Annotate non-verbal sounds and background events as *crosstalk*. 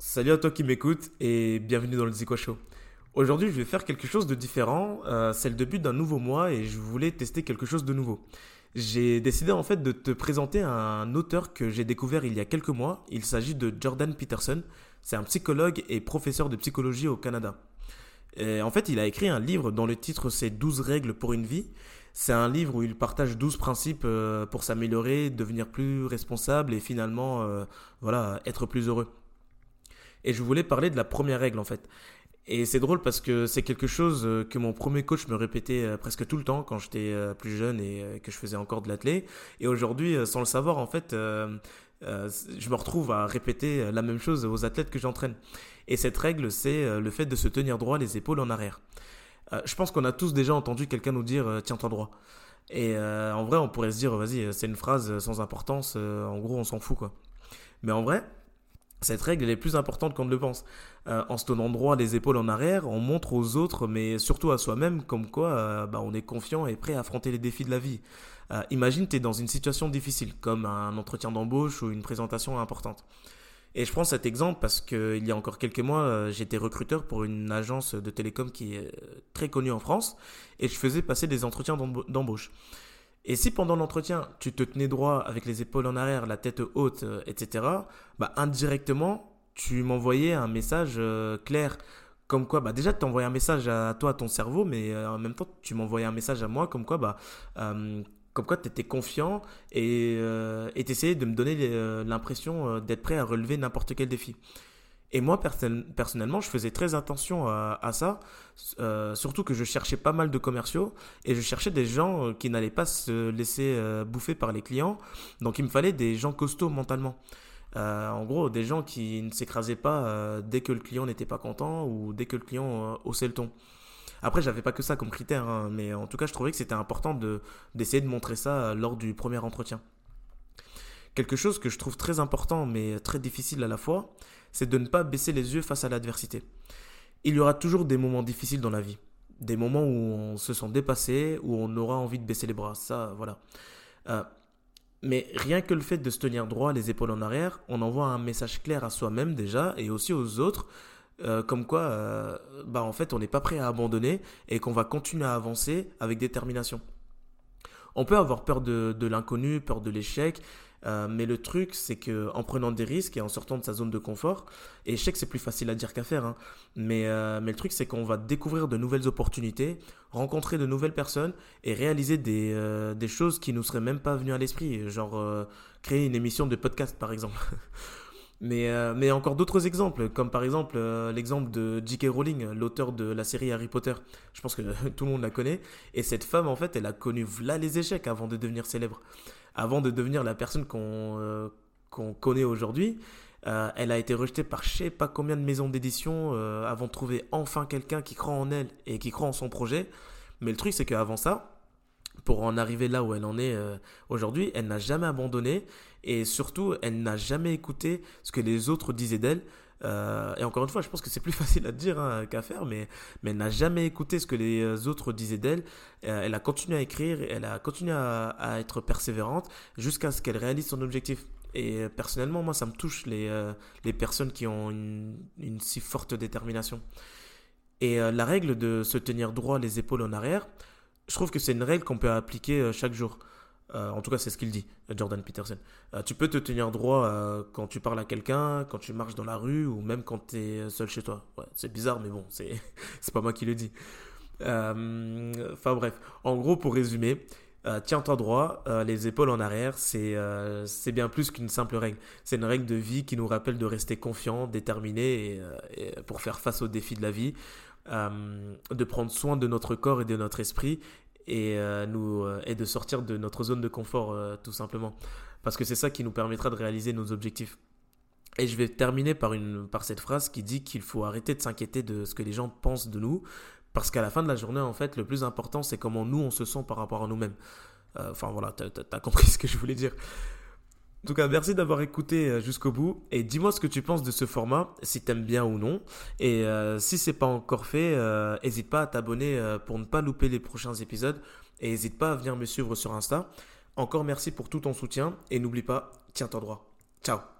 salut à toi qui m'écoute et bienvenue dans le Zico Show. Aujourd'hui, je vais faire quelque chose de différent. Euh, c'est le début d'un nouveau mois et je voulais tester quelque chose de nouveau. J'ai décidé en fait de te présenter un auteur que j'ai découvert il y a quelques mois. Il s'agit de Jordan Peterson. C'est un psychologue et professeur de psychologie au Canada. En fait, il a écrit un livre dont le titre c'est 12 règles pour une vie. C'est un livre où il partage 12 principes euh, pour s'améliorer, devenir plus responsable et finalement euh, voilà, être plus heureux. Et je voulais parler de la première règle en fait. Et c'est drôle parce que c'est quelque chose euh, que mon premier coach me répétait presque tout le temps quand j'étais plus jeune et que je faisais encore de l'athlé. Et aujourd'hui, sans le savoir, en fait, je me retrouve à répéter la même chose aux athlètes que j'entraîne. Et cette règle, c'est le fait de se tenir droit les épaules en arrière. Euh, je pense qu'on a tous déjà entendu quelqu'un nous dire euh, tiens-toi droit. Et euh, en vrai, on pourrait se dire vas-y, c'est une phrase sans importance, en gros, on s'en fout quoi. Mais en vrai, cette règle est plus importante qu'on ne le pense. en se tenant droit les épaules en arrière, on montre aux autres, mais surtout à soi-même, comme quoi bah, on est confiant et prêt à affronter les défis de la vie. imagine, tu es dans une situation difficile, comme un entretien d'embauche ou une présentation importante. Et je prends cet exemple parce qu'il y a encore quelques mois, euh, j'étais recruteur pour une agence de télécom qui est euh, très connue en France et je faisais passer des entretiens d'embauche. Et si pendant l'entretien, tu te tenais droit avec les épaules en arrière, la tête haute, euh, etc., bah indirectement, tu m'envoyais un message clair comme quoi, bah déjà, tu envoyais un message à toi, à ton cerveau, mais en même temps, tu m'envoyais un message à moi comme quoi, bah, comme quoi tu étais confiant et euh, tu essayais de me donner euh, l'impression euh, d'être prêt à relever n'importe quel défi. Et moi, personnellement, je faisais très attention à, ça, surtout que je cherchais pas mal de commerciaux et je cherchais des gens qui n'allaient pas se laisser bouffer par les clients. Donc, il me fallait des gens costauds mentalement. en gros, des gens qui ne s'écrasaient pas dès que le client n'était pas content ou dès que le client haussait le ton. Après, j'avais pas que ça comme critère, hein, mais en tout cas, je trouvais que c'était important de, d'essayer de montrer ça lors du premier entretien. Quelque chose que je trouve très important, mais très difficile à la fois, c'est de ne pas baisser les yeux face à l'adversité. Il y aura toujours des moments difficiles dans la vie. Des moments où on se sent dépassé, où on aura envie de baisser les bras. Ça, voilà. Euh, mais rien que le fait de se tenir droit, les épaules en arrière, on envoie un message clair à soi-même déjà et aussi aux autres euh, comme quoi, euh, bah en fait, on n'est pas prêt à abandonner et qu'on va continuer à avancer avec détermination. On peut avoir peur de, l'inconnu, peur de l'échec, euh, mais le truc, c'est que en prenant des risques et en sortant de sa zone de confort, et c'est plus facile à dire qu'à faire, hein, mais, mais le truc, c'est qu'on va découvrir de nouvelles opportunités, rencontrer de nouvelles personnes et réaliser des, des choses qui nous seraient même pas venues à l'esprit, genre créer une émission de podcast, par exemple. *laughs* Mais, euh, mais encore d'autres exemples, comme par exemple euh, l'exemple de J.K. Rowling, l'auteur de la série Harry Potter. Je pense que *laughs* tout le monde la connaît. Et cette femme, en fait, elle a connu là les échecs avant de devenir célèbre. Avant de devenir la personne qu'on euh, connaît aujourd'hui. elle a été rejetée par je sais pas combien de maisons d'édition avant de trouver enfin quelqu'un qui croit en elle et qui croit en son projet. Mais le truc, c'est qu'avant ça, pour en arriver là où elle en est euh, aujourd'hui, elle n'a jamais abandonné et surtout, elle n'a jamais écouté ce que les autres disaient d'elle. Euh, et encore une fois, je pense que c'est plus *laughs* facile à dire hein, qu'à faire, mais, mais elle n'a jamais écouté ce que les euh, autres disaient d'elle. elle a continué à écrire, elle a continué à, être persévérante jusqu'à ce qu'elle réalise son objectif. Et personnellement, moi, ça me touche les, les personnes qui ont une si forte détermination. Et la règle de se tenir droit les épaules en arrière, je trouve que c'est une règle qu'on peut appliquer euh, chaque jour. Euh, en tout cas, c'est ce qu'il dit, Jordan Peterson. Euh, tu peux te tenir droit quand tu parles à quelqu'un, quand tu marches dans la rue ou même quand tu es seul chez toi. c'est bizarre, mais bon, *laughs* c'est pas moi qui le dis. Enfin bref, en gros, pour résumer, tiens-toi droit, les épaules en arrière, c'est, c'est bien plus qu'une simple règle. C'est une règle de vie qui nous rappelle de rester confiant, déterminé pour faire face aux défis de la vie. Euh, de prendre soin de notre corps et de notre esprit et, euh, euh, et de sortir de notre zone de confort tout simplement. Parce que c'est ça qui nous permettra de réaliser nos objectifs. Et je vais terminer par, une, par cette phrase qui dit qu'il faut arrêter de s'inquiéter de ce que les gens pensent de nous, parce qu'à la fin de la journée, en fait, le plus important, c'est comment nous, on se sent par rapport à nous-mêmes. Enfin voilà, t'as as compris *laughs* ce que je voulais dire. En tout cas, merci d'avoir écouté euh, jusqu'au bout et dis-moi ce que tu penses de ce format, si t'aimes bien ou non. Et euh, si c'est pas encore fait, n'hésite euh, pas à t'abonner pour ne pas louper les prochains épisodes et n'hésite pas à venir me suivre sur Insta. Encore merci pour tout ton soutien et n'oublie pas, tiens-toi droit. Ciao